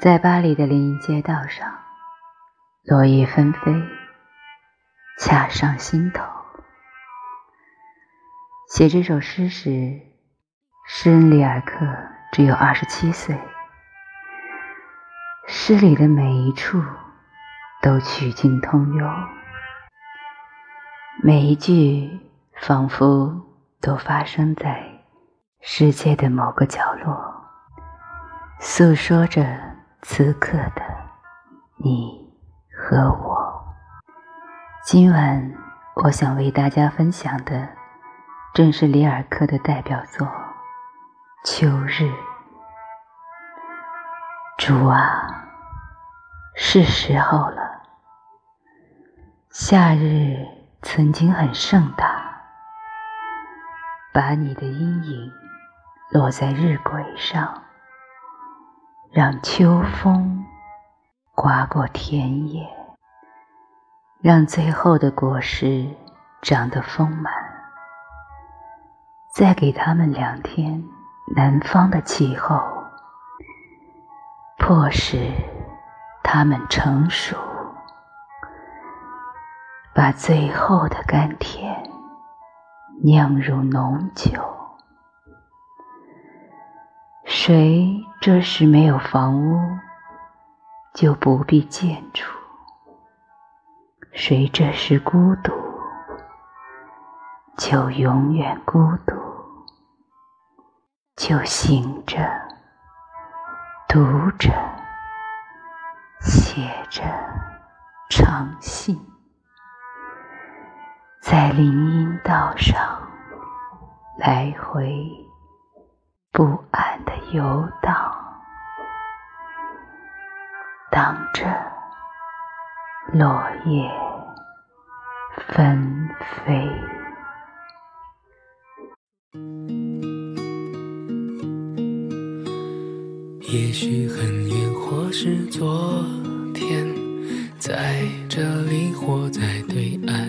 在巴黎的林荫街道上，落叶纷飞，恰上心头。写这首诗时，诗人里尔克只有二十七岁。诗里的每一处都曲径通幽，每一句仿佛都发生在世界的某个角落，诉说着此刻的你和我。今晚，我想为大家分享的，正是里尔克的代表作《秋日》。主啊，是时候了。夏日曾经很盛大，把你的阴影落在日晷上，让秋风刮过田野，让最后的果实长得丰满，再给他们两天南方的气候。迫使它们成熟，把最后的甘甜酿入浓酒。谁这时没有房屋，就不必建筑；谁这时孤独，就永远孤独。就醒着。读着，写着，长信，在林荫道上来回不安的游荡，当着落叶纷飞。也许很远，或是昨天，在这里或在对岸，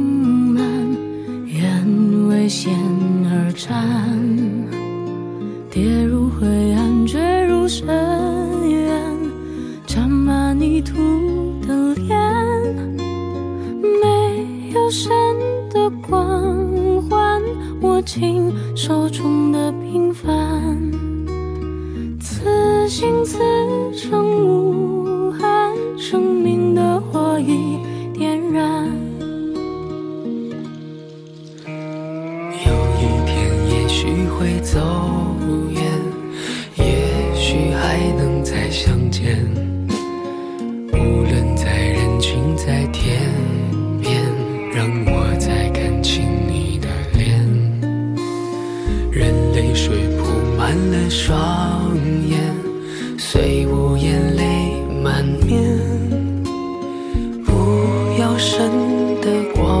土的脸，没有神。的光环，握紧手中的平凡，此心此生无憾，生命的火已点燃。有一天，也许会走远，也许还能再相见。在天边让我再看清你的脸任泪水铺满了双眼虽无言泪满面。不要神的光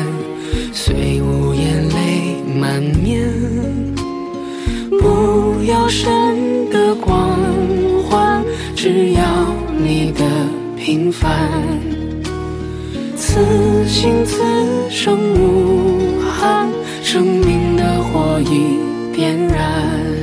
凡。此心此生无憾，生命的火已点燃。